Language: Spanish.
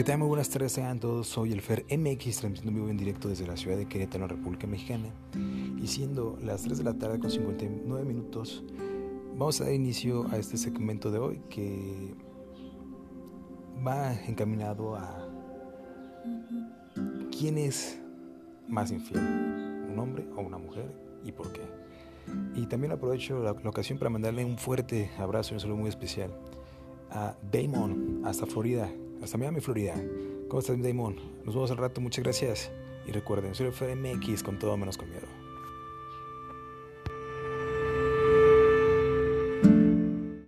¿Qué tal? Muy buenas tardes a todos. Soy el Fer MX, transmitiendo vivo en directo desde la ciudad de Querétaro, República Mexicana. Y siendo las 3 de la tarde con 59 minutos, vamos a dar inicio a este segmento de hoy que va encaminado a quién es más infiel, un hombre o una mujer y por qué. Y también aprovecho la, ocasión para mandarle un fuerte abrazo y un saludo muy especial a Damon, hasta Florida, hasta Miami, Florida. ¿Cómo estás, Damon? Nos vemos al rato, muchas gracias. Y recuerden, soy FMX con todo menos con miedo.